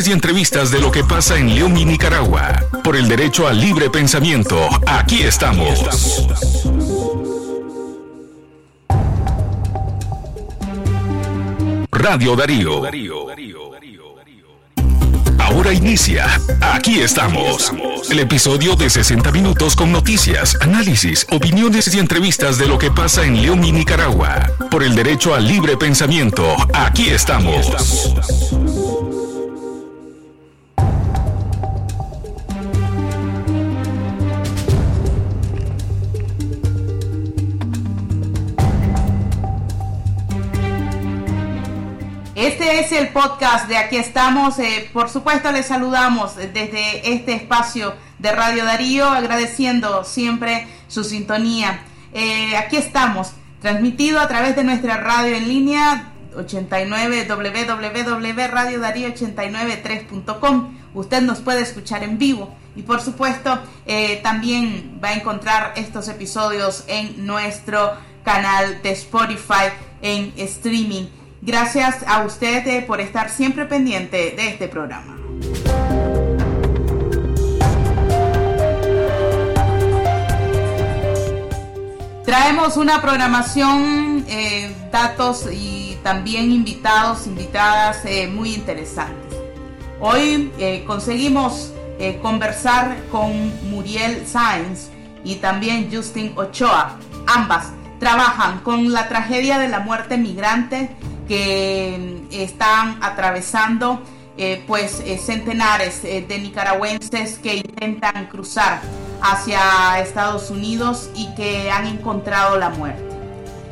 y entrevistas de lo que pasa en León y Nicaragua. Por el derecho al libre pensamiento, aquí estamos. Radio Darío. Ahora inicia. Aquí estamos. El episodio de 60 minutos con noticias, análisis, opiniones y entrevistas de lo que pasa en León y Nicaragua. Por el derecho al libre pensamiento, aquí estamos. El podcast de Aquí estamos. Eh, por supuesto, les saludamos desde este espacio de Radio Darío, agradeciendo siempre su sintonía. Eh, aquí estamos, transmitido a través de nuestra radio en línea 89 www.radiodarío893.com. Usted nos puede escuchar en vivo y por supuesto eh, también va a encontrar estos episodios en nuestro canal de Spotify en streaming. Gracias a usted eh, por estar siempre pendiente de este programa. Traemos una programación, eh, datos y también invitados, invitadas eh, muy interesantes. Hoy conseguimos conversar con Muriel Sáenz y también Justin Ochoa. Ambas trabajan con la tragedia de la muerte migrante que están atravesando eh, pues eh, centenares eh, de nicaragüenses que intentan cruzar hacia Estados Unidos y que han encontrado la muerte.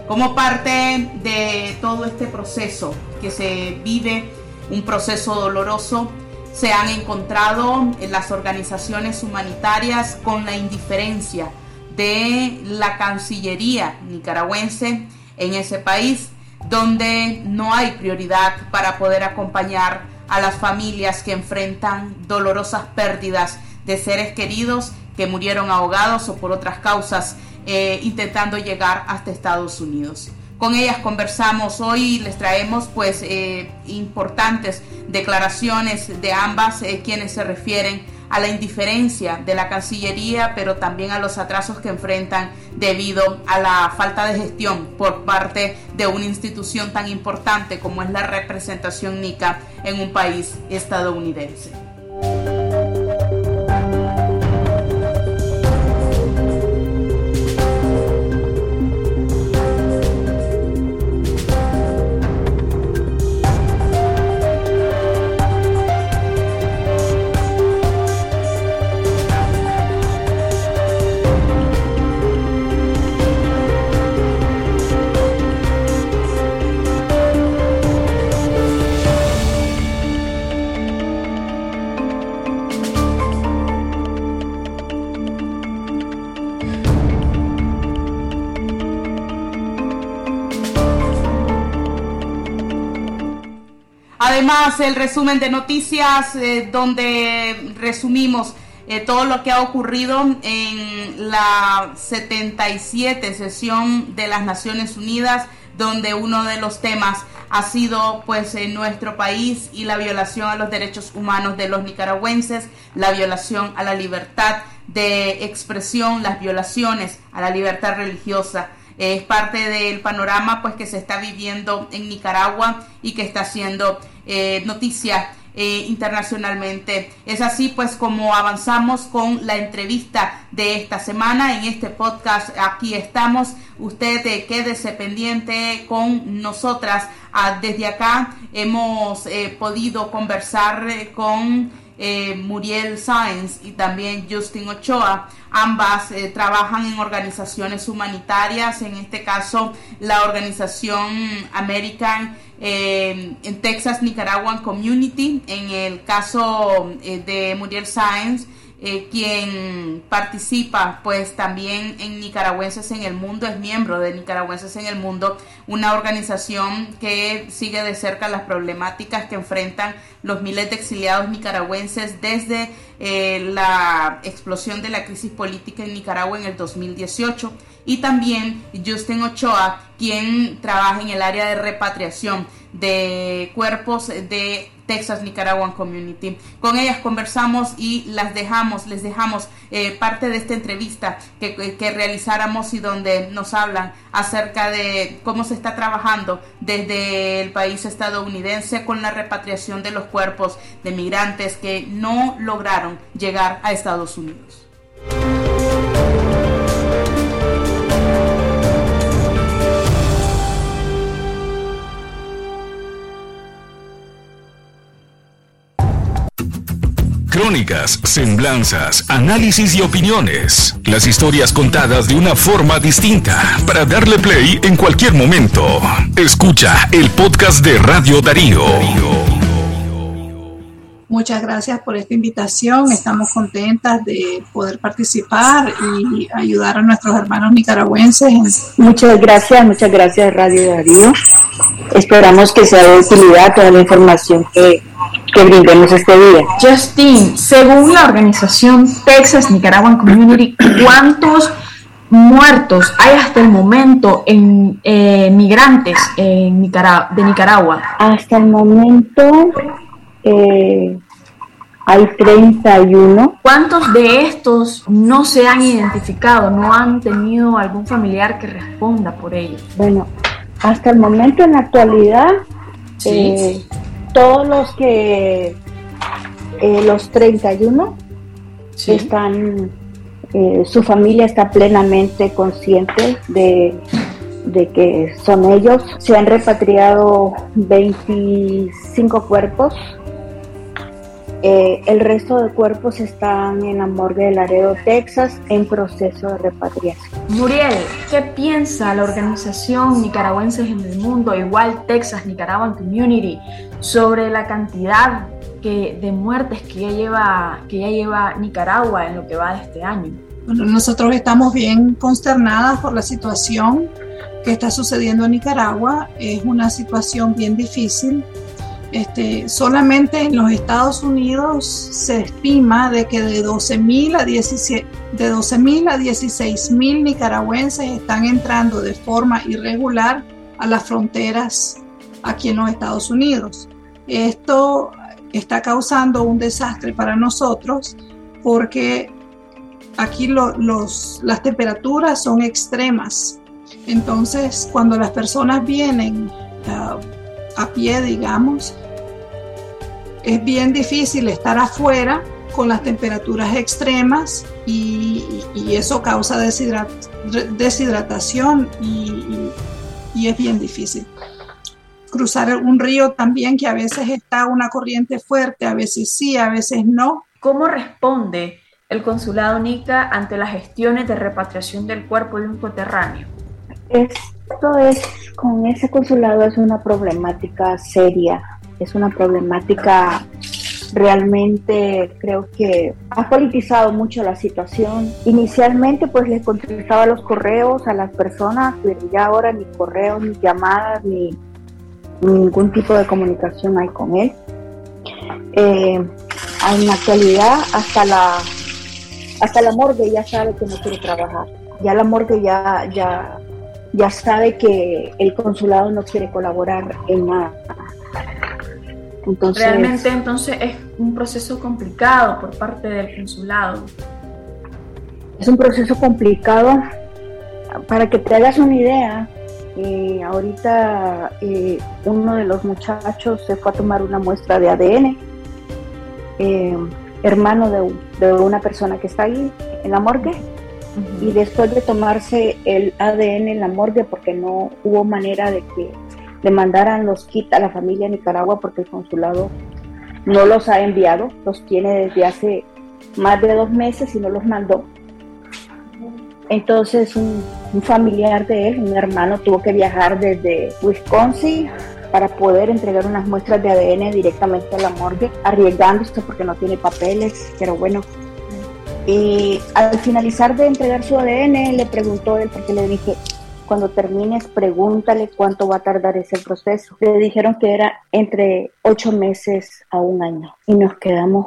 Como parte de todo este proceso que se vive, un proceso doloroso, se han encontrado en las organizaciones humanitarias con la indiferencia de la Cancillería nicaragüense en ese país donde no hay prioridad para poder acompañar a las familias que enfrentan dolorosas pérdidas de seres queridos que murieron ahogados o por otras causas eh, intentando llegar hasta Estados Unidos. Con ellas conversamos hoy les traemos pues eh, importantes declaraciones de ambas eh, quienes se refieren a la indiferencia de la Cancillería, pero también a los atrasos que enfrentan debido a la falta de gestión por parte de una institución tan importante como es la representación NICA en un país estadounidense. El resumen de noticias eh, donde resumimos eh, todo lo que ha ocurrido en la 77 sesión de las Naciones Unidas, donde uno de los temas ha sido pues en nuestro país y la violación a los derechos humanos de los nicaragüenses, la violación a la libertad de expresión, las violaciones a la libertad religiosa es parte del panorama pues que se está viviendo en Nicaragua y que está siendo eh, noticia eh, internacionalmente. Es así pues como avanzamos con la entrevista de esta semana en este podcast. Aquí estamos. Usted eh, quédese pendiente con nosotras. Ah, desde acá hemos podido conversar con eh, Muriel Sáenz y también Justin Ochoa. Ambas eh, trabajan en organizaciones humanitarias, en este caso la organización American eh, en Texas Nicaraguan Community. En el caso de Muriel Sáenz, eh, quien participa pues también en Nicaragüenses en el Mundo, es miembro de Nicaragüenses en el Mundo, una organización que sigue de cerca las problemáticas que enfrentan los miles de exiliados nicaragüenses desde eh, la explosión de la crisis política en Nicaragua en el 2018 y también Justin Ochoa, quien trabaja en el área de repatriación de cuerpos de Texas Nicaraguan Community. Con ellas conversamos y las dejamos, les dejamos eh, parte de esta entrevista que, que, realizáramos y donde nos hablan acerca de cómo se está trabajando desde el país estadounidense con la repatriación de los cuerpos de migrantes que no lograron llegar a Estados Unidos. Crónicas, semblanzas, análisis y opiniones. Las historias contadas de una forma distinta para darle play en cualquier momento. Escucha el podcast de Radio Darío. Muchas gracias por esta invitación. Estamos contentas de poder participar y ayudar a nuestros hermanos nicaragüenses. Muchas gracias, muchas gracias Radio Darío. Esperamos que sea de utilidad toda la información que que brindemos este día. Justin, según la organización Texas Nicaraguan Community, ¿cuántos muertos hay hasta el momento en eh, migrantes en de Nicaragua? Hasta el momento eh, hay 31. ¿Cuántos de estos no se han identificado, no han tenido algún familiar que responda por ellos? Bueno, hasta el momento en la actualidad... ¿Sí? Eh, todos los que, eh, los 31, están, eh, su familia está plenamente consciente de, de que son ellos. Se han repatriado 25 cuerpos eh, el resto de cuerpos están en la morgue de Laredo, Texas, en proceso de repatriación. Muriel, ¿qué piensa la organización Nicaragüenses en el Mundo, igual Texas Nicaraguan Community, sobre la cantidad que, de muertes que ya, lleva, que ya lleva Nicaragua en lo que va de este año? Bueno, nosotros estamos bien consternadas por la situación que está sucediendo en Nicaragua. Es una situación bien difícil este, solamente en los Estados Unidos se estima de que de 12.000 a 17, de 12.000 a 16.000 nicaragüenses están entrando de forma irregular a las fronteras aquí en los Estados Unidos. Esto está causando un desastre para nosotros porque aquí los, las temperaturas son extremas. Entonces, cuando las personas vienen uh, a pie, digamos, es bien difícil estar afuera con las temperaturas extremas y, eso causa deshidratación y, es bien difícil. Cruzar un río también que a veces está una corriente fuerte, a veces sí, a veces no. ¿Cómo responde el consulado NICA ante las gestiones de repatriación del cuerpo de un coterráneo? Esto es, con ese consulado es una problemática seria, es una problemática realmente creo que ha politizado mucho la situación. Inicialmente pues le contestaba los correos a las personas, pero ya ahora ni correos, ni llamadas, ni, ningún tipo de comunicación hay con él. Eh, en la actualidad hasta la hasta la morgue ya sabe que no quiere trabajar. Ya la morgue ya, ya ya sabe que el consulado no quiere colaborar en nada. Entonces, Realmente entonces es un proceso complicado por parte del consulado. Es un proceso complicado. Para que te hagas una idea, eh, ahorita eh, uno de los muchachos se fue a tomar una muestra de ADN, eh, hermano de, de, una persona que está ahí en la morgue, y después de tomarse el ADN en la morgue porque no hubo manera de que le mandaran los kits a la familia Nicaragua porque el consulado no los ha enviado, los tiene desde hace más de dos meses y no los mandó. Entonces un, familiar de él, un hermano, tuvo que viajar desde Wisconsin para poder entregar unas muestras de ADN directamente a la morgue, arriesgándose porque no tiene papeles, pero bueno, y al finalizar de entregar su ADN, le preguntó él, porque le dije, cuando termines, pregúntale cuánto va a tardar ese proceso. Le dijeron que era entre ocho meses a un año y nos quedamos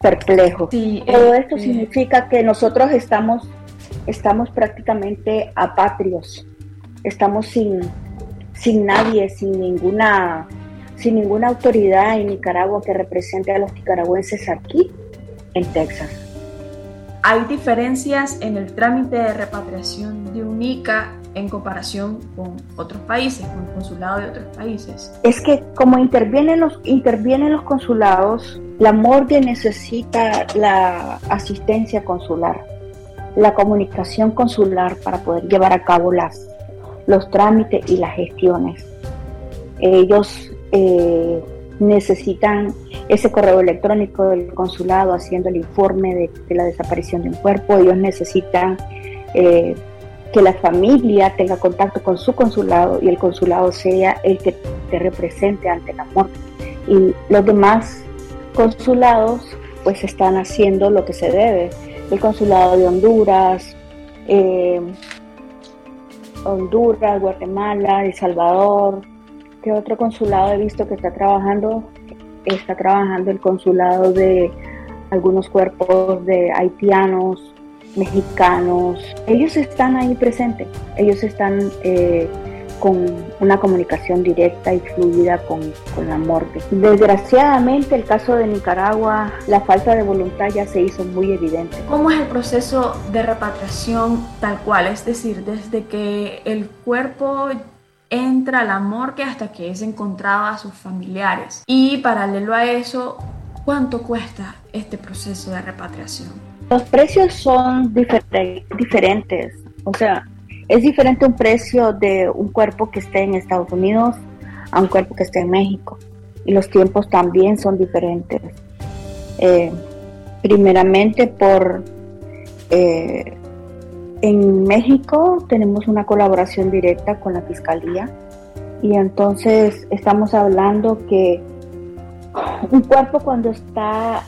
perplejos. Todo esto significa que nosotros estamos estamos prácticamente apatrios, estamos sin, sin nadie, sin ninguna, sin ninguna autoridad en Nicaragua que represente a los nicaragüenses aquí en Texas. Hay diferencias en el trámite de repatriación de UNICA en comparación con otros países, con el consulado de otros países. Es que como intervienen los, intervienen los consulados, la morgue necesita la asistencia consular, la comunicación consular para poder llevar a cabo las, los trámites y las gestiones. Ellos eh, necesitan ese correo electrónico del consulado haciendo el informe de, la desaparición de un cuerpo, ellos necesitan eh, que la familia tenga contacto con su consulado y el consulado sea el que te represente ante la muerte. Y los demás consulados pues están haciendo lo que se debe. El consulado de Honduras, eh, Honduras, Guatemala, El Salvador, ¿qué otro consulado he visto que está trabajando? Está trabajando el consulado de algunos cuerpos de haitianos, mexicanos. Ellos están ahí presentes, ellos están eh, con una comunicación directa y fluida con, con, la muerte. Desgraciadamente, el caso de Nicaragua, la falta de voluntad ya se hizo muy evidente. ¿Cómo es el proceso de repatriación tal cual? Es decir, desde que el cuerpo entra a la morgue hasta que es encontrado a sus familiares. Y paralelo a eso, ¿cuánto cuesta este proceso de repatriación? Los precios son diferentes. O sea, es diferente un precio de un cuerpo que esté en Estados Unidos a un cuerpo que esté en México. Y los tiempos también son diferentes. Eh, primeramente por eh, en México tenemos una colaboración directa con la Fiscalía y entonces estamos hablando que un cuerpo cuando está,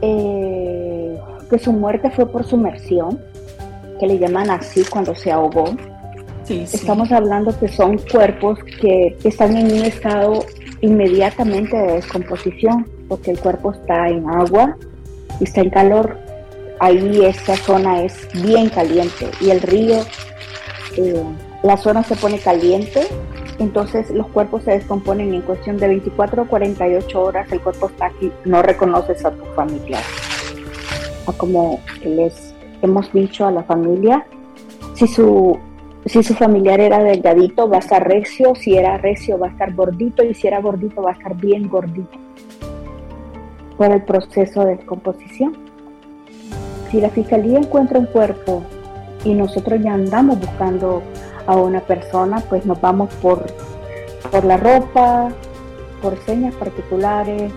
eh, que su muerte fue por sumersión, que le llaman así cuando se ahogó, estamos hablando que son cuerpos que, están en un estado inmediatamente de descomposición, porque el cuerpo está en agua y está en calor. Ahí esta zona es bien caliente y el río, eh, la zona se pone caliente, entonces los cuerpos se descomponen en cuestión de 24 o 48 horas, el cuerpo está aquí, no reconoces a tu familia. como les hemos dicho a la familia, si su, si su familiar era delgadito va a estar recio, si era recio va a estar gordito y si era gordito va a estar bien gordito por el proceso de descomposición si la fiscalía encuentra un cuerpo y nosotros ya andamos buscando a una persona, pues nos vamos por, por la ropa, por señas particulares,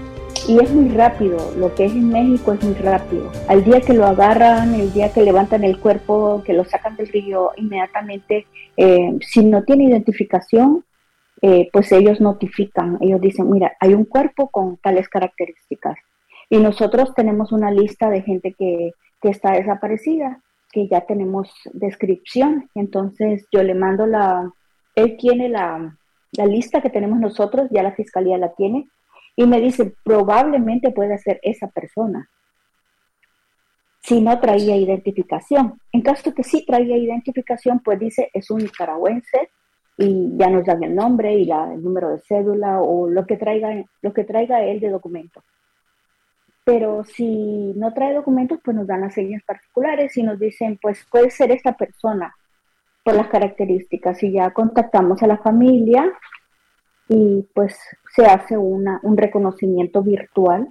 y es muy rápido, lo que es en México es muy rápido. Al día que lo agarran, el día que levantan el cuerpo, que lo sacan del río, inmediatamente, eh, si no tiene identificación, eh, pues ellos notifican, ellos dicen, mira, hay un cuerpo con tales características. Y nosotros tenemos una lista de gente que que está desaparecida, que ya tenemos descripción. Entonces yo le mando la, él tiene la, la lista que tenemos nosotros, ya la fiscalía la tiene, y me dice, probablemente puede ser esa persona, si no traía identificación. En caso que sí traía identificación, pues dice, es un nicaragüense y ya nos dan el nombre y la, el número de cédula o lo que traiga, lo que traiga él de documento. Pero si no trae documentos, pues nos dan las señas particulares y nos dicen, pues puede ser esta persona por las características. Y ya contactamos a la familia y pues se hace una, un reconocimiento virtual,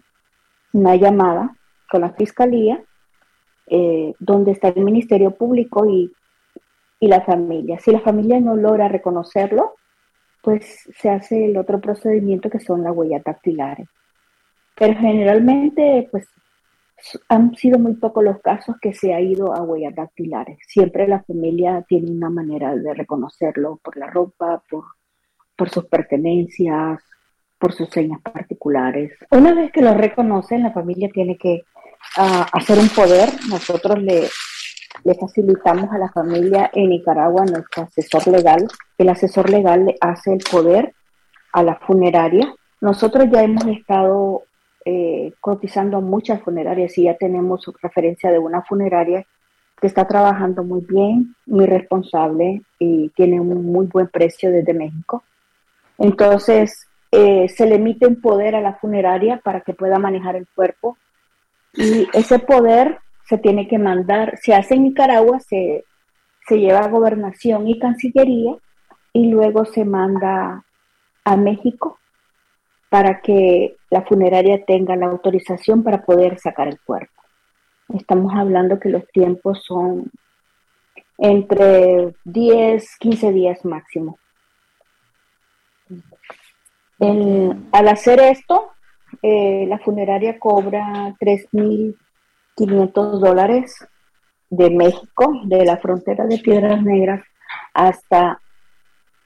una llamada con la fiscalía, eh, donde está el Ministerio Público y, y la familia. Si la familia no logra reconocerlo, pues se hace el otro procedimiento que son las huellas dactilares. Pero generalmente, pues, han sido muy pocos los casos que se ha ido a huellas dactilares. Siempre la familia tiene una manera de reconocerlo por la ropa, por, por sus pertenencias, por sus señas particulares. Una vez que lo reconocen, la familia tiene que ah, hacer un poder. Nosotros le, le facilitamos a la familia en Nicaragua nuestro asesor legal. El asesor legal le hace el poder a la funeraria. Nosotros ya hemos estado eh, cotizando muchas funerarias y ya tenemos referencia de una funeraria que está trabajando muy bien, muy responsable y tiene un muy buen precio desde México. Entonces, eh, se le emite un poder a la funeraria para que pueda manejar el cuerpo y ese poder se tiene que mandar, se hace en Nicaragua, se, se lleva a gobernación y cancillería y luego se manda a México para que la funeraria tenga la autorización para poder sacar el cuerpo. Estamos hablando que los tiempos son entre 10, 15 días máximo. Al hacer esto, eh, la funeraria cobra 3.500 dólares de México, de la frontera de Piedras Negras hasta,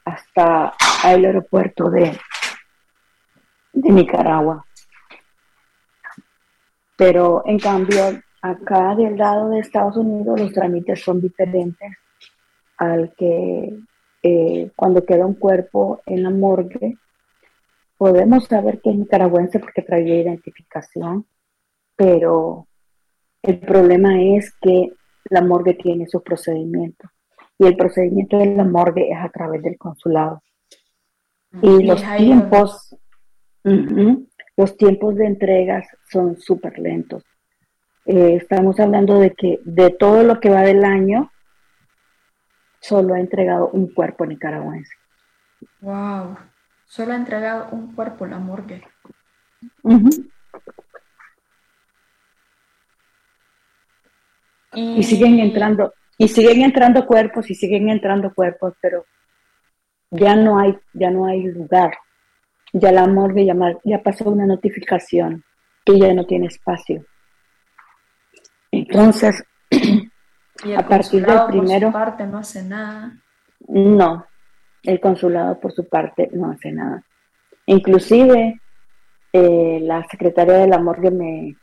hasta el aeropuerto de, de Nicaragua. Pero en cambio, acá del lado de Estados Unidos los trámites son diferentes al que eh, cuando queda un cuerpo en la morgue, podemos saber que es nicaragüense porque traía identificación, pero el problema es que la morgue tiene sus procedimientos y el procedimiento de la morgue es a través del consulado. Y, los tiempos, los tiempos de entregas son súper lentos. Eh, estamos hablando de que de todo lo que va del año, solo ha entregado un cuerpo nicaragüense. Wow, solo ha entregado un cuerpo la morgue. y... siguen entrando, y siguen entrando cuerpos y siguen entrando cuerpos, pero ya no hay, ya no hay lugar. Ya la morgue ya, ya pasó una notificación que ya no tiene espacio. Entonces, a partir del primero... Por su parte no hace nada. No, el consulado por su parte no hace nada. Inclusive, eh, la secretaria de la morgue me,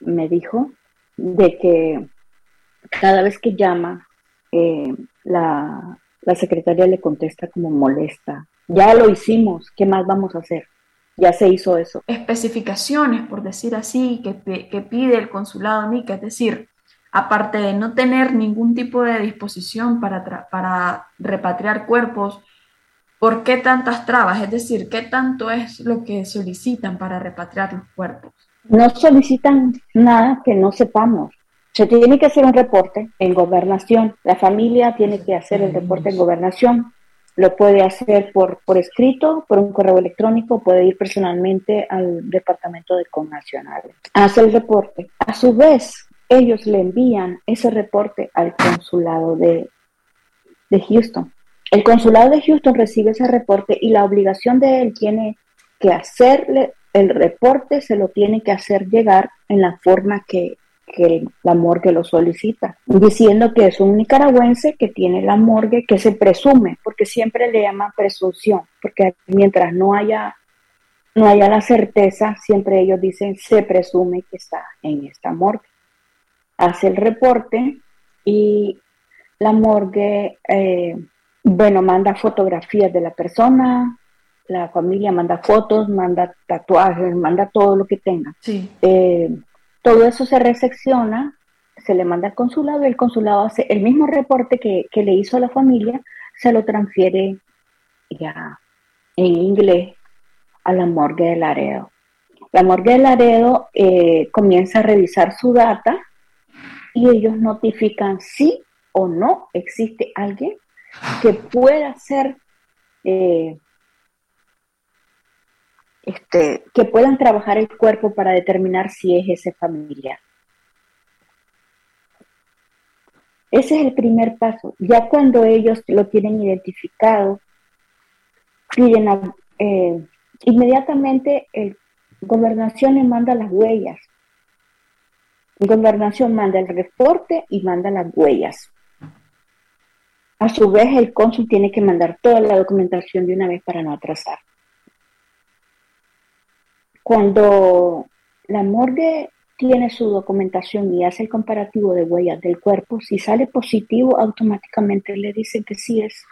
me dijo de que cada vez que llama, eh, la, la secretaria le contesta como molesta. Ya lo hicimos, ¿qué más vamos a hacer? ya se hizo eso. Especificaciones, por decir así, que, que pide el consulado NICA, es decir, aparte de no tener ningún tipo de disposición para, para repatriar cuerpos, ¿por qué tantas trabas? Es decir, ¿qué tanto es lo que solicitan para repatriar los cuerpos? No solicitan nada que no sepamos. Se tiene que hacer un reporte en gobernación. La familia tiene que hacer el reporte en gobernación lo puede hacer por, por escrito, por un correo electrónico, puede ir personalmente al departamento de connacionales. Hace el reporte. A su vez, ellos le envían ese reporte al consulado de, de Houston. El consulado de Houston recibe ese reporte y la obligación de él tiene que hacerle el reporte, se lo tiene que hacer llegar en la forma que que la morgue lo solicita, diciendo que es un nicaragüense que tiene la morgue que se presume, porque siempre le llaman presunción, porque mientras no haya no haya la certeza, siempre ellos dicen se presume que está en esta morgue. Hace el reporte y la morgue, eh, bueno, manda fotografías de la persona, la familia manda fotos, manda tatuajes, manda todo lo que tenga. Sí. Eh, todo eso se recepciona, se le manda al consulado y el consulado hace el mismo reporte que, le hizo a la familia, se lo transfiere ya en inglés a la morgue de Laredo. La morgue de Laredo eh, comienza a revisar su data y ellos notifican si o no existe alguien que pueda ser eh, este, que puedan trabajar el cuerpo para determinar si es ese familiar. Ese es el primer paso. Ya cuando ellos lo tienen identificado, piden eh, inmediatamente el gobernación le manda las huellas. Gobernación manda el reporte y manda las huellas. A su vez, el cónsul tiene que mandar toda la documentación de una vez para no atrasar. Cuando la morgue tiene su documentación y hace el comparativo de huellas del cuerpo, si sale positivo, automáticamente le dicen que sí es.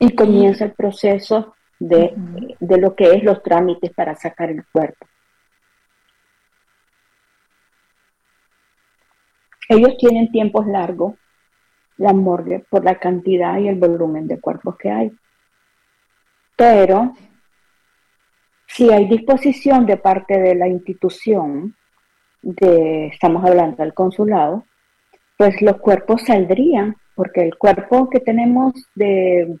Y comienza el proceso de, de lo que es los trámites para sacar el cuerpo. ellos tienen tiempos largos, la morgue, por la cantidad y el volumen de cuerpos que hay. Pero si hay disposición de parte de la institución, de, estamos hablando del consulado, pues los cuerpos saldrían, porque el cuerpo que tenemos de,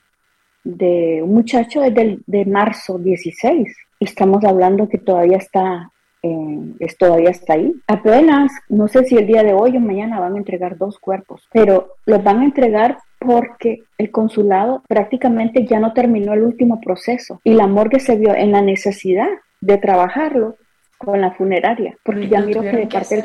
de un muchacho es del, de marzo 16, y estamos hablando que todavía está, eh, todavía está ahí. Apenas, no sé si el día de hoy o mañana van a entregar dos cuerpos, pero los van a entregar porque el consulado prácticamente ya no terminó el último proceso y la morgue se vio en la necesidad de trabajarlo con la funeraria, porque ya miró que de parte del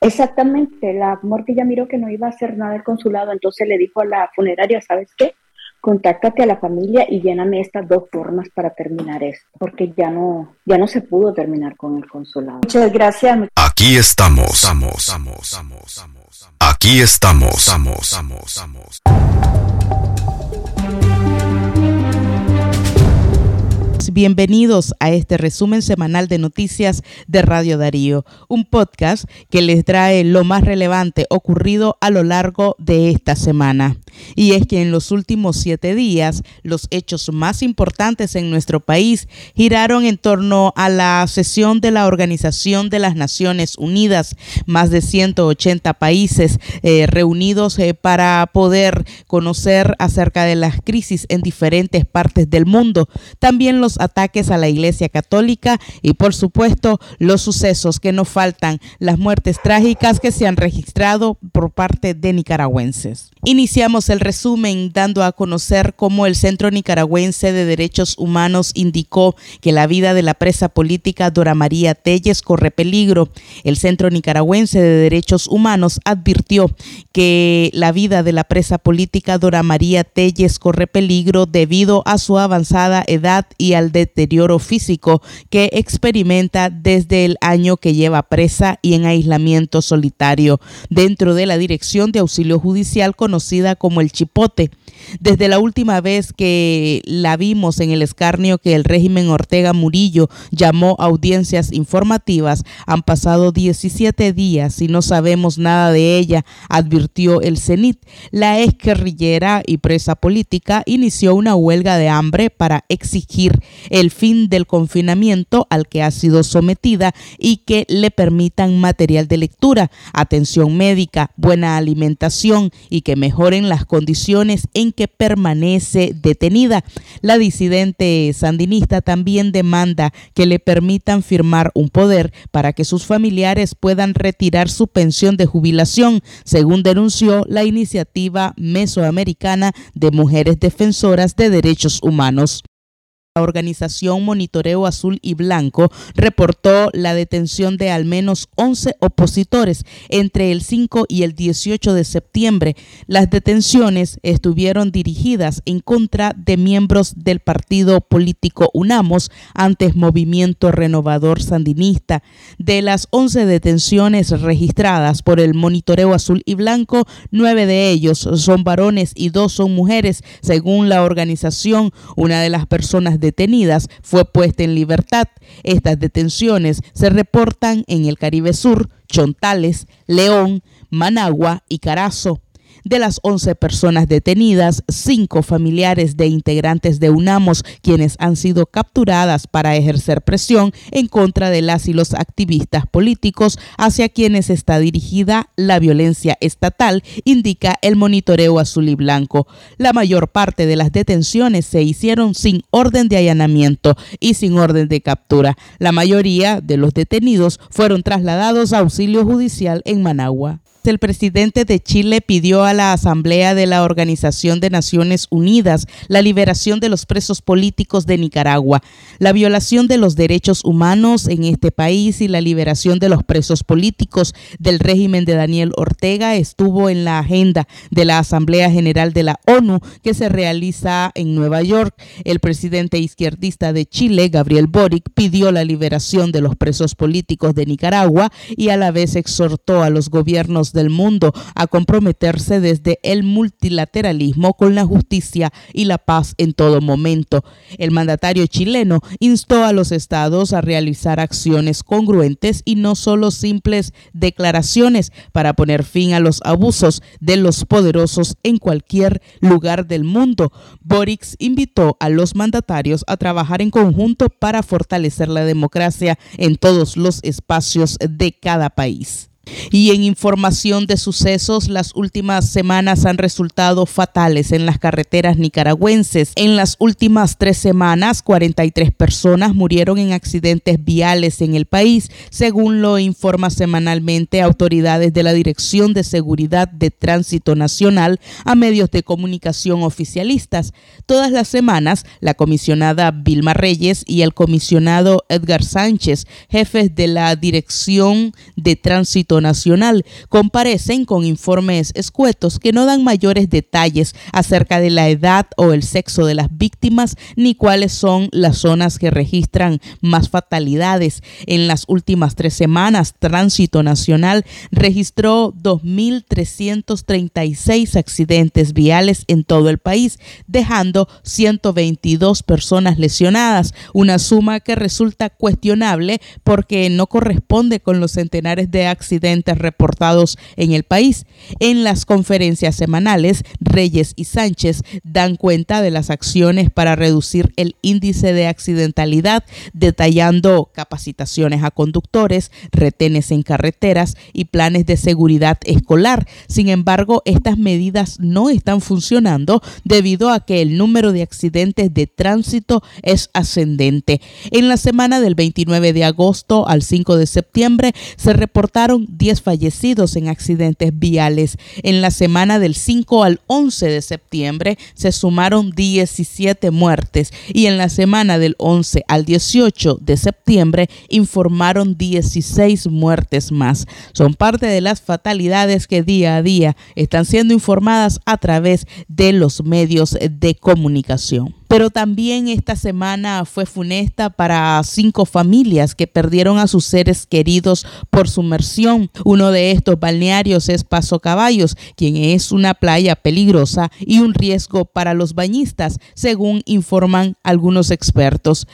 Exactamente, la morgue ya miró que no iba a hacer nada el consulado, entonces le dijo a la funeraria, ¿sabes qué? Contáctate a la familia y lléname estas dos formas para terminar esto, porque ya no, ya no se pudo terminar con el consulado. Muchas gracias. Aquí estamos. estamos, estamos, estamos Aquí estamos. estamos, estamos. Bienvenidos a este resumen semanal de noticias de Radio Darío, un podcast que les trae lo más relevante ocurrido a lo largo de esta semana. Y es que en los últimos siete días, los hechos más importantes en nuestro país giraron en torno a la sesión de la Organización de las Naciones Unidas, más de 180 países eh, reunidos eh, para poder conocer acerca de las crisis en diferentes partes del mundo. También los ataques a la Iglesia Católica y por supuesto los sucesos que no faltan, las muertes trágicas que se han registrado por parte de nicaragüenses. Iniciamos el resumen dando a conocer cómo el Centro Nicaragüense de Derechos Humanos indicó que la vida de la presa política Dora María Telles corre peligro. El Centro Nicaragüense de Derechos Humanos advirtió que la vida de la presa política Dora María Telles corre peligro debido a su avanzada edad y al deterioro físico que experimenta desde el año que lleva presa y en aislamiento solitario dentro de la Dirección de Auxilio Judicial conocida como el Chipote. Desde la última vez que la vimos en el escarnio que el régimen Ortega Murillo llamó audiencias informativas, han pasado 17 días y no sabemos nada de ella, advirtió el CENIT. La ex guerrillera y presa política inició una huelga de hambre para exigir el fin del confinamiento al que ha sido sometida y que le permitan material de lectura, atención médica, buena alimentación y que mejoren las condiciones en que permanece detenida. La disidente sandinista también demanda que le permitan firmar un poder para que sus familiares puedan retirar su pensión de jubilación, según denunció la iniciativa mesoamericana de mujeres defensoras de derechos humanos. La organización Monitoreo Azul y Blanco reportó la detención de al menos 11 opositores entre el 5 y el 18 de septiembre. Las detenciones estuvieron dirigidas en contra de miembros del partido político UNAMOS, antes Movimiento Renovador Sandinista. De las 11 detenciones registradas por el Monitoreo Azul y Blanco, nueve de ellos son varones y dos son mujeres, según la organización. Una de las personas detenidas fue puesta en libertad. Estas detenciones se reportan en el Caribe Sur, Chontales, León, Managua y Carazo. De las 11 personas detenidas, cinco familiares de integrantes de UNAMOS, quienes han sido capturadas para ejercer presión en contra de las y los activistas políticos hacia quienes está dirigida la violencia estatal, indica el monitoreo azul y blanco. La mayor parte de las detenciones se hicieron sin orden de allanamiento y sin orden de captura. La mayoría de los detenidos fueron trasladados a auxilio judicial en Managua el presidente de Chile pidió a la Asamblea de la Organización de Naciones Unidas la liberación de los presos políticos de Nicaragua, la violación de los derechos humanos en este país y la liberación de los presos políticos del régimen de Daniel Ortega estuvo en la agenda de la Asamblea General de la ONU que se realiza en Nueva York. El presidente izquierdista de Chile, Gabriel Boric, pidió la liberación de los presos políticos de Nicaragua y a la vez exhortó a los gobiernos del mundo a comprometerse desde el multilateralismo con la justicia y la paz en todo momento. El mandatario chileno instó a los estados a realizar acciones congruentes y no solo simples declaraciones para poner fin a los abusos de los poderosos en cualquier lugar del mundo. Boric invitó a los mandatarios a trabajar en conjunto para fortalecer la democracia en todos los espacios de cada país. Y en información de sucesos, las últimas semanas han resultado fatales en las carreteras nicaragüenses. En las últimas tres semanas, 43 personas murieron en accidentes viales en el país, según lo informa semanalmente autoridades de la Dirección de Seguridad de Tránsito Nacional a medios de comunicación oficialistas. Todas las semanas, la comisionada Vilma Reyes y el comisionado Edgar Sánchez, jefes de la Dirección de Tránsito Nacional comparecen con informes escuetos que no dan mayores detalles acerca de la edad o el sexo de las víctimas ni cuáles son las zonas que registran más fatalidades. En las últimas tres semanas, Tránsito Nacional registró 2.336 accidentes viales en todo el país, dejando 122 personas lesionadas, una suma que resulta cuestionable porque no corresponde con los centenares de accidentes reportados en el país. En las conferencias semanales, Reyes y Sánchez dan cuenta de las acciones para reducir el índice de accidentalidad, detallando capacitaciones a conductores, retenes en carreteras y planes de seguridad escolar. Sin embargo, estas medidas no están funcionando debido a que el número de accidentes de tránsito es ascendente. En la semana del 29 de agosto al 5 de septiembre se reportaron 10 fallecidos en accidentes viales. En la semana del 5 al 11 de septiembre se sumaron 17 muertes y en la semana del 11 al 18 de septiembre informaron 16 muertes más. Son parte de las fatalidades que día a día están siendo informadas a través de los medios de comunicación pero también esta semana fue funesta para cinco familias que perdieron a sus seres queridos por sumersión. Uno de estos balnearios es Paso Caballos, quien es una playa peligrosa y un riesgo para los bañistas, según informan algunos expertos.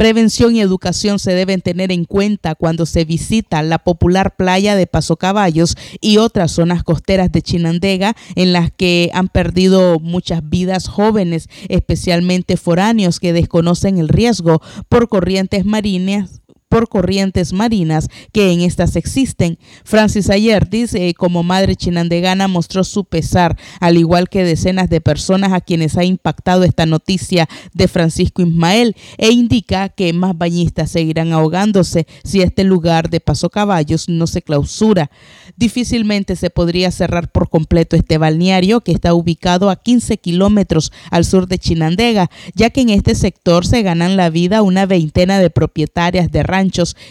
Prevención y educación se deben tener en cuenta cuando se visita la popular playa de Paso Caballos y otras zonas costeras de Chinandega en las que han perdido muchas vidas jóvenes, especialmente foráneos que desconocen el riesgo por corrientes marinas por corrientes marinas que en estas existen. Francis Ayer dice, eh, como madre chinandegana, mostró su pesar, al igual que decenas de personas a quienes ha impactado esta noticia de Francisco Ismael, e indica que más bañistas seguirán ahogándose si este lugar de Paso Caballos no se clausura. Difícilmente se podría cerrar por completo este balneario que está ubicado a 15 kilómetros al sur de Chinandega, ya que en este sector se ganan la vida una veintena de propietarias de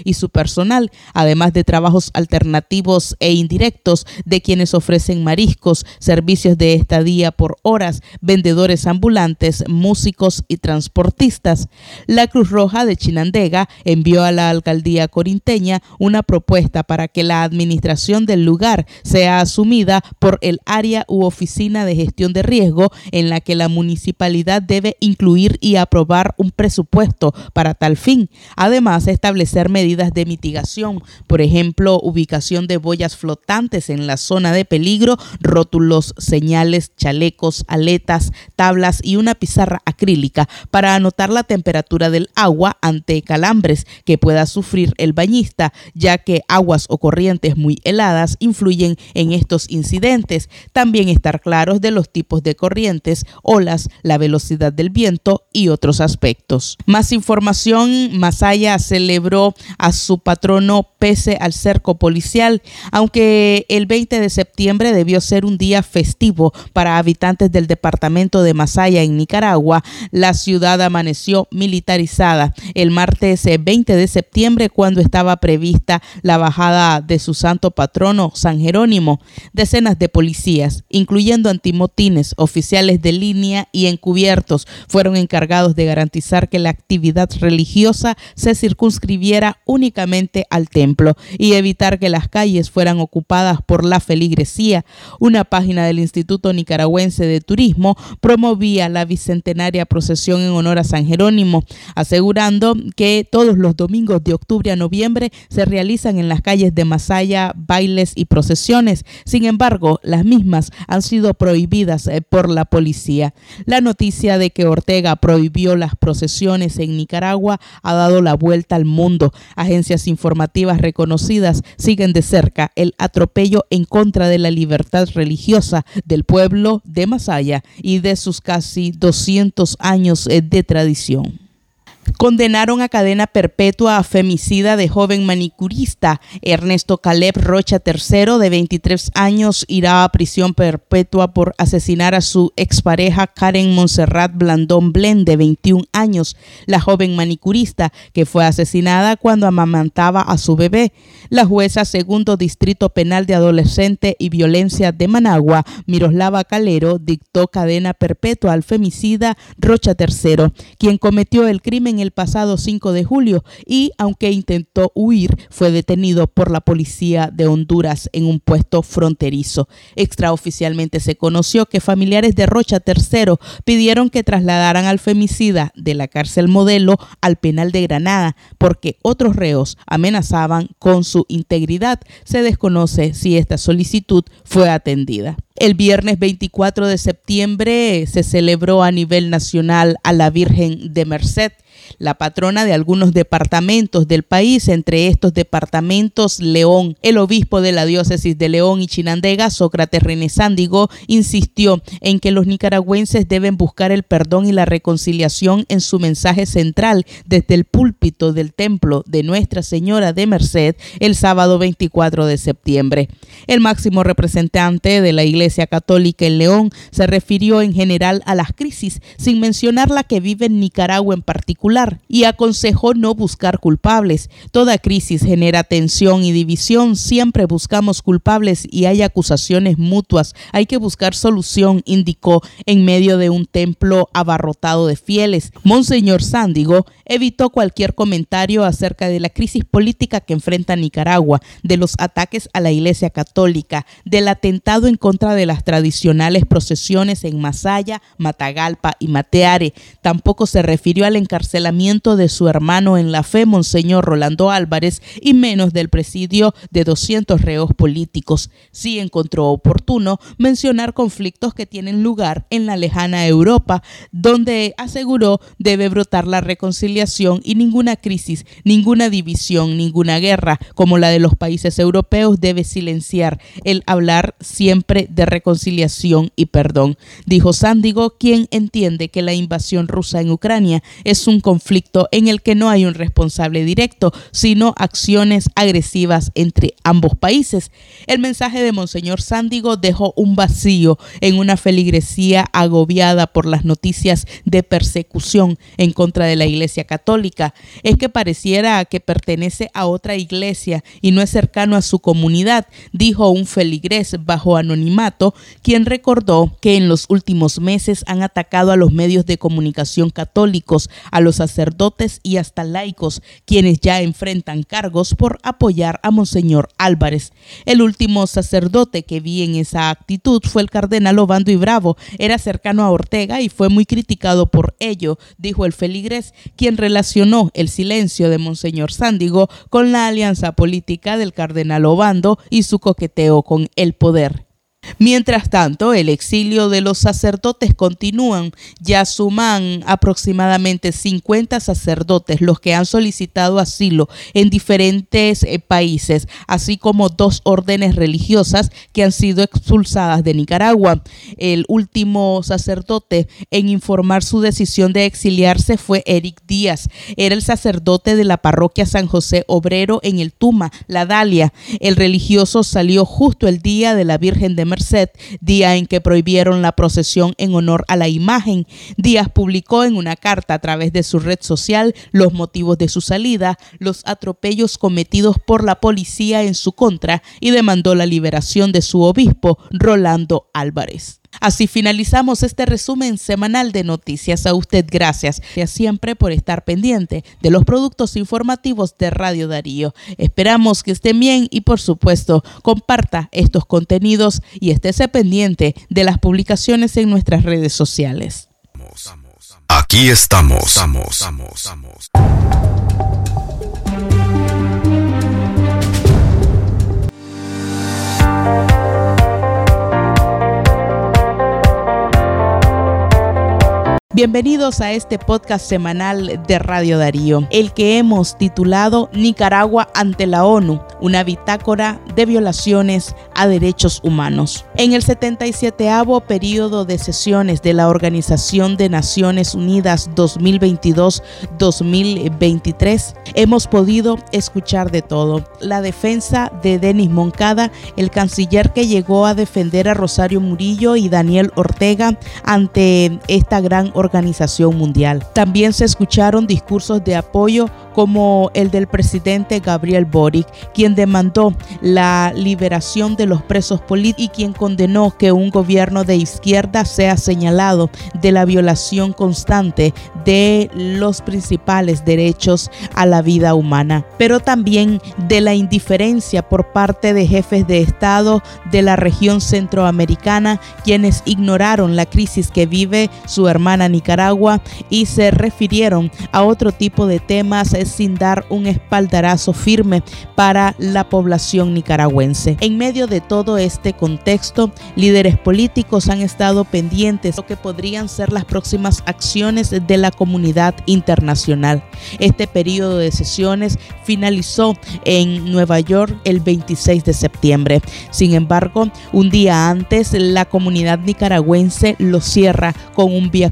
y su personal, además de trabajos alternativos e indirectos de quienes ofrecen mariscos, servicios de estadía por horas, vendedores ambulantes, músicos y transportistas. La Cruz Roja de Chinandega envió a la alcaldía corinteña una propuesta para que la administración del lugar sea asumida por el área u oficina de gestión de riesgo en la que la municipalidad debe incluir y aprobar un presupuesto para tal fin. Además, establecer establecer medidas de mitigación, por ejemplo, ubicación de boyas flotantes en la zona de peligro, rótulos, señales, chalecos, aletas, tablas y una pizarra acrílica para anotar la temperatura del agua ante calambres que pueda sufrir el bañista, ya que aguas o corrientes muy heladas influyen en estos incidentes. También estar claros de los tipos de corrientes, olas, la velocidad del viento y otros aspectos. Más información, Masaya celebró a su patrono pese al cerco policial, aunque el 20 de septiembre debió ser un día festivo para habitantes del departamento de Masaya en Nicaragua, la ciudad amaneció militarizada el martes 20 de septiembre cuando estaba prevista la bajada de su santo patrono San Jerónimo. Decenas de policías, incluyendo antimotines, oficiales de línea y encubiertos, fueron encargados de garantizar que la actividad religiosa se circunscribiera únicamente al templo y evitar que las calles fueran ocupadas por la feligresía. Una página del Instituto Nicaragüense de Turismo promovía la bicentenaria procesión en honor a San Jerónimo, asegurando que todos los domingos de octubre a noviembre se realizan en las calles de Masaya bailes y procesiones. Sin embargo, las mismas han sido prohibidas eh, por la policía. La noticia de que Ortega prohibió las procesiones en Nicaragua ha dado la vuelta al mundo. Agencias informativas reconocidas siguen de cerca el atropello en contra de la libertad religiosa del pueblo de Masaya y de sus casi 200 años eh, de tradición. Condenaron a cadena perpetua a femicida de joven manicurista. Ernesto Caleb Rocha III, de 23 años, irá a prisión perpetua por asesinar a su expareja Karen Monserrat Blandón Blen, de 21 años, la joven manicurista que fue asesinada cuando amamantaba a su bebé. La jueza segundo Distrito Penal de Adolescente y Violencia de Managua, Miroslava Calero, dictó cadena perpetua al femicida Rocha III, quien cometió el crimen el pasado 5 de julio y, aunque intentó huir, fue detenido por la policía de Honduras en un puesto fronterizo. Extraoficialmente se conoció que familiares de Rocha III pidieron que trasladaran al femicida de la cárcel modelo al penal de Granada porque otros reos amenazaban con su integridad. Se desconoce si esta solicitud fue atendida. El viernes 24 de septiembre se celebró a nivel nacional a la Virgen de Merced la patrona de algunos departamentos del país, entre estos departamentos León. El obispo de la diócesis de León y Chinandega, Sócrates René Sándigo, insistió en que los nicaragüenses deben buscar el perdón y la reconciliación en su mensaje central desde el púlpito del templo de Nuestra Señora de Merced el sábado 24 de septiembre. El máximo representante de la Iglesia Católica en León se refirió en general a las crisis, sin mencionar la que vive en Nicaragua en particular y aconsejó no buscar culpables. Toda crisis genera tensión y división. Siempre buscamos culpables y hay acusaciones mutuas. Hay que buscar solución, indicó en medio de un templo abarrotado de fieles. Monseñor Sándigo evitó cualquier comentario acerca de la crisis política que enfrenta Nicaragua, de los ataques a la Iglesia Católica, del atentado en contra de las tradicionales procesiones en Masaya, Matagalpa y Mateare. Tampoco se refirió al encarcelamiento de su hermano en la fe, Monseñor Rolando Álvarez, y menos del presidio de 200 reos políticos. Sí encontró oportuno mencionar conflictos que tienen lugar en la lejana Europa, donde aseguró debe brotar la reconciliación y ninguna crisis, ninguna división, ninguna guerra, como la de los países europeos, debe silenciar el hablar siempre de reconciliación y perdón. Dijo Sándigo, quien entiende que la invasión rusa en Ucrania es un conflicto conflicto en el que no hay un responsable directo, sino acciones agresivas entre ambos países. El mensaje de Monseñor Sándigo dejó un vacío en una feligresía agobiada por las noticias de persecución en contra de la Iglesia Católica. Es que pareciera que pertenece a otra iglesia y no es cercano a su comunidad, dijo un feligres bajo anonimato, quien recordó que en los últimos meses han atacado a los medios de comunicación católicos, a los sacerdotes y hasta laicos, quienes ya enfrentan cargos por apoyar a Monseñor Álvarez. El último sacerdote que vi en esa actitud fue el cardenal Obando y Bravo. Era cercano a Ortega y fue muy criticado por ello, dijo el feligres, quien relacionó el silencio de Monseñor Sándigo con la alianza política del cardenal Obando y su coqueteo con el poder. Mientras tanto, el exilio de los sacerdotes continúan. Ya suman aproximadamente 50 sacerdotes los que han solicitado asilo en diferentes eh, países, así como dos órdenes religiosas que han sido expulsadas de Nicaragua. El último sacerdote en informar su decisión de exiliarse fue Eric Díaz. Era el sacerdote de la parroquia San José Obrero en el Tuma, la Dalia. El religioso salió justo el día de la Virgen de Merced, día en que prohibieron la procesión en honor a la imagen. Díaz publicó en una carta a través de su red social los motivos de su salida, los atropellos cometidos por la policía en su contra y demandó la liberación de su obispo, Rolando Álvarez. Así finalizamos este resumen semanal de noticias. A usted gracias siempre por estar pendiente de los productos informativos de Radio Darío. Esperamos que estén bien y por supuesto comparta estos contenidos y estése pendiente de las publicaciones en nuestras redes sociales. Aquí estamos. Bienvenidos a este podcast semanal de Radio Darío, el que hemos titulado Nicaragua ante la ONU, una bitácora de violaciones a derechos humanos. En el 77 periodo de sesiones de la Organización de Naciones Unidas 2022-2023, hemos podido escuchar de todo. La defensa de Denis Moncada, el canciller que llegó a defender a Rosario Murillo y Daniel Ortega ante esta gran organización Mundial. También se escucharon discursos de apoyo como el del presidente Gabriel Boric, quien demandó la liberación de los presos políticos y quien condenó que un gobierno de izquierda sea señalado de la violación constante de los principales derechos a la vida humana, pero también de la indiferencia por parte de jefes de Estado de la región centroamericana, quienes ignoraron la crisis que vive su hermana Nicaragua y se refirieron a otro tipo de temas sin dar un espaldarazo firme para la población nicaragüense. En medio de todo este contexto, líderes políticos han estado pendientes de lo que podrían ser las próximas acciones de la comunidad internacional. Este periodo de sesiones finalizó en Nueva York el 26 de septiembre. Sin embargo, un día antes, la comunidad nicaragüense lo cierra con un via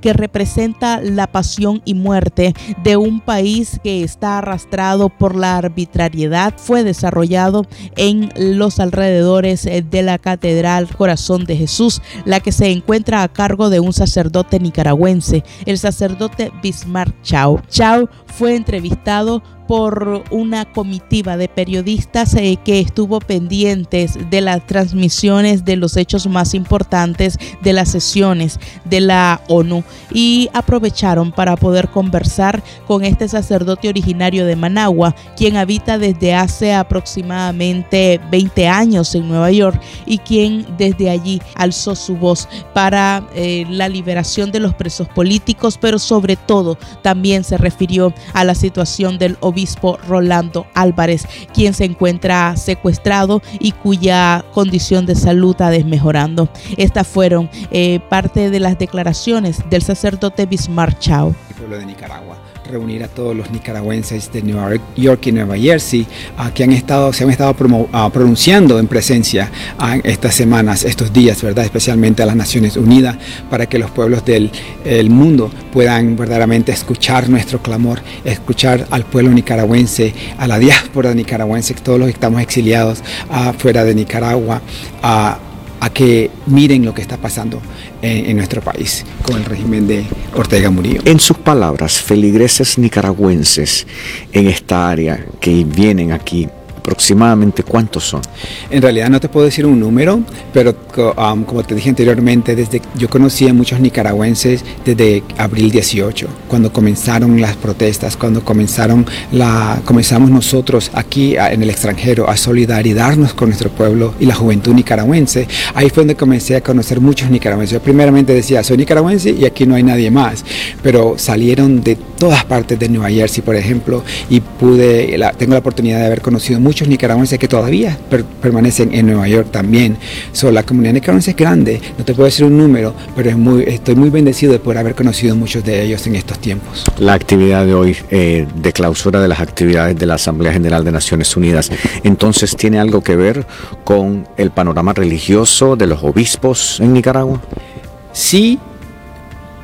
que representa la pasión y muerte de un país que está arrastrado por la arbitrariedad fue desarrollado en los alrededores eh, de la Catedral Corazón de Jesús, la que se encuentra a cargo de un sacerdote nicaragüense, el sacerdote Bismarck Chao. Chao fue entrevistado por una comitiva de periodistas eh, que estuvo pendientes de las transmisiones de los hechos más importantes de las sesiones de la ONU. Y aprovecharon para poder conversar con este sacerdote originario de Managua, quien habita desde hace aproximadamente 20 años en Nueva York y quien desde allí alzó su voz para eh, la liberación de los presos políticos, pero sobre todo también se refirió a la situación del obispo obispo Rolando Álvarez, quien se encuentra secuestrado y cuya condición de salud ha desmejorando. Estas fueron eh, parte de las declaraciones del sacerdote Bismarck Chao. pueblo de Nicaragua reunir a todos los nicaragüenses de Nueva York y Nueva Jersey que han estado, se han estado ah, pronunciando en presencia ah, estas semanas, estos días, ¿verdad? especialmente a las Naciones Unidas, para que los pueblos del mundo puedan verdaderamente escuchar nuestro clamor, escuchar al pueblo nicaragüense, a la diáspora nicaragüense, todos los que estamos exiliados afuera de Nicaragua, a que miren lo que está pasando en, nuestro país con el régimen de Ortega Murillo. En sus palabras, feligreses nicaragüenses en esta área que vienen aquí aproximadamente cuántos son? En realidad no te puedo decir un número, pero um, como te dije anteriormente, desde yo conocí a muchos nicaragüenses desde abril 18, cuando comenzaron las protestas, cuando comenzaron la, comenzamos nosotros aquí en el extranjero a solidarizarnos con nuestro pueblo y la juventud nicaragüense. Ahí fue donde comencé a conocer muchos nicaragüenses. Yo primeramente decía, soy nicaragüense y aquí no hay nadie más, pero salieron de todas partes de Nueva Jersey, por ejemplo, y pude, tengo la oportunidad de haber conocido muchos muchos nicaragüenses que todavía permanecen en Nueva York también. So, la comunidad nicaragüense es grande, no te puedo decir un número, pero es muy, estoy muy bendecido de poder haber conocido muchos de ellos en estos tiempos. La actividad de hoy eh, de clausura de las actividades de la Asamblea General de Naciones Unidas, entonces tiene algo que ver con el panorama religioso de los obispos en Nicaragua. Sí,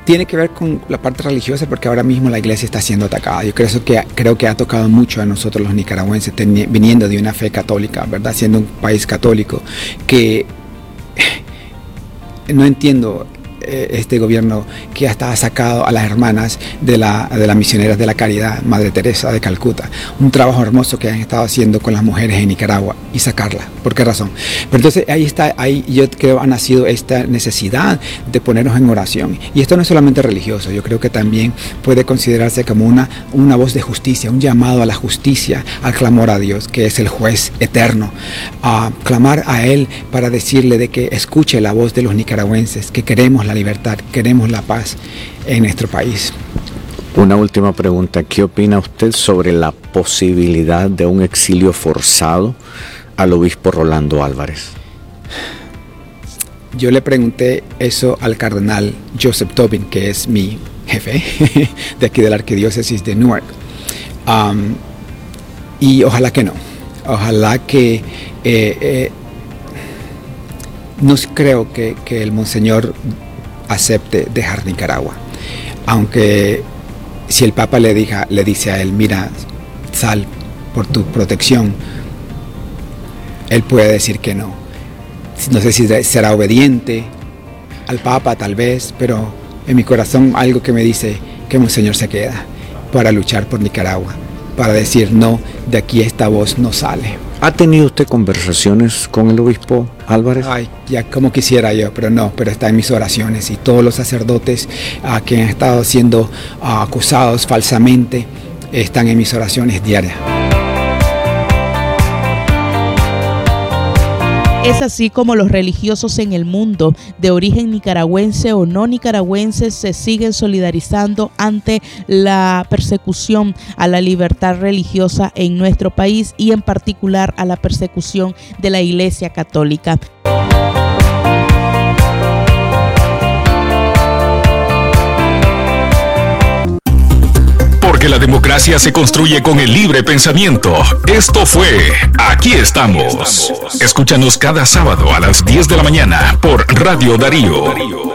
tiene que ver con la parte religiosa porque ahora mismo la iglesia está siendo atacada. Yo creo que, creo que ha tocado mucho a nosotros los nicaragüenses viniendo de una fe católica, ¿verdad? Siendo un país católico, que no entiendo este gobierno que hasta ha sacado a las hermanas de la, de las misioneras de la caridad, Madre Teresa de Calcuta. Un trabajo hermoso que han estado haciendo con las mujeres en Nicaragua y sacarla. ¿Por qué razón? Pero entonces ahí está, ahí yo creo ha nacido esta necesidad de ponernos en oración. Y esto no es solamente religioso, yo creo que también puede considerarse como una, una voz de justicia, un llamado a la justicia, al clamor a Dios, que es el juez eterno, a clamar a Él para decirle de que escuche la voz de los nicaragüenses, que queremos la libertad, queremos la paz en nuestro país. Una última pregunta, ¿qué opina usted sobre la posibilidad de un exilio forzado al obispo Rolando Álvarez? Yo le pregunté eso al cardenal Joseph Tobin, que es mi jefe de aquí de la arquidiócesis de Newark. Um, y ojalá que no. Ojalá que... Eh, eh, no creo que, que, el monseñor acepte dejar Nicaragua. Aunque si el Papa le, diga, le dice a él, mira, sal por tu protección, él puede decir que no. No sé si será obediente al Papa tal vez, pero en mi corazón algo que me dice que Monseñor se queda para luchar por Nicaragua para decir no, de aquí esta voz no sale. ¿Ha tenido usted conversaciones con el obispo Álvarez? Ay, ya como quisiera yo, pero no, pero está en mis oraciones y todos los sacerdotes a ah, que han estado siendo ah, acusados falsamente están en mis oraciones diarias. Es así como los religiosos en el mundo, de origen nicaragüense o no nicaragüense, se siguen solidarizando ante la persecución a la libertad religiosa en nuestro país y en particular a la persecución de la Iglesia Católica. Que la democracia se construye con el libre pensamiento. Esto fue Aquí estamos. Escúchanos cada sábado a las 10 de la mañana por Radio Darío.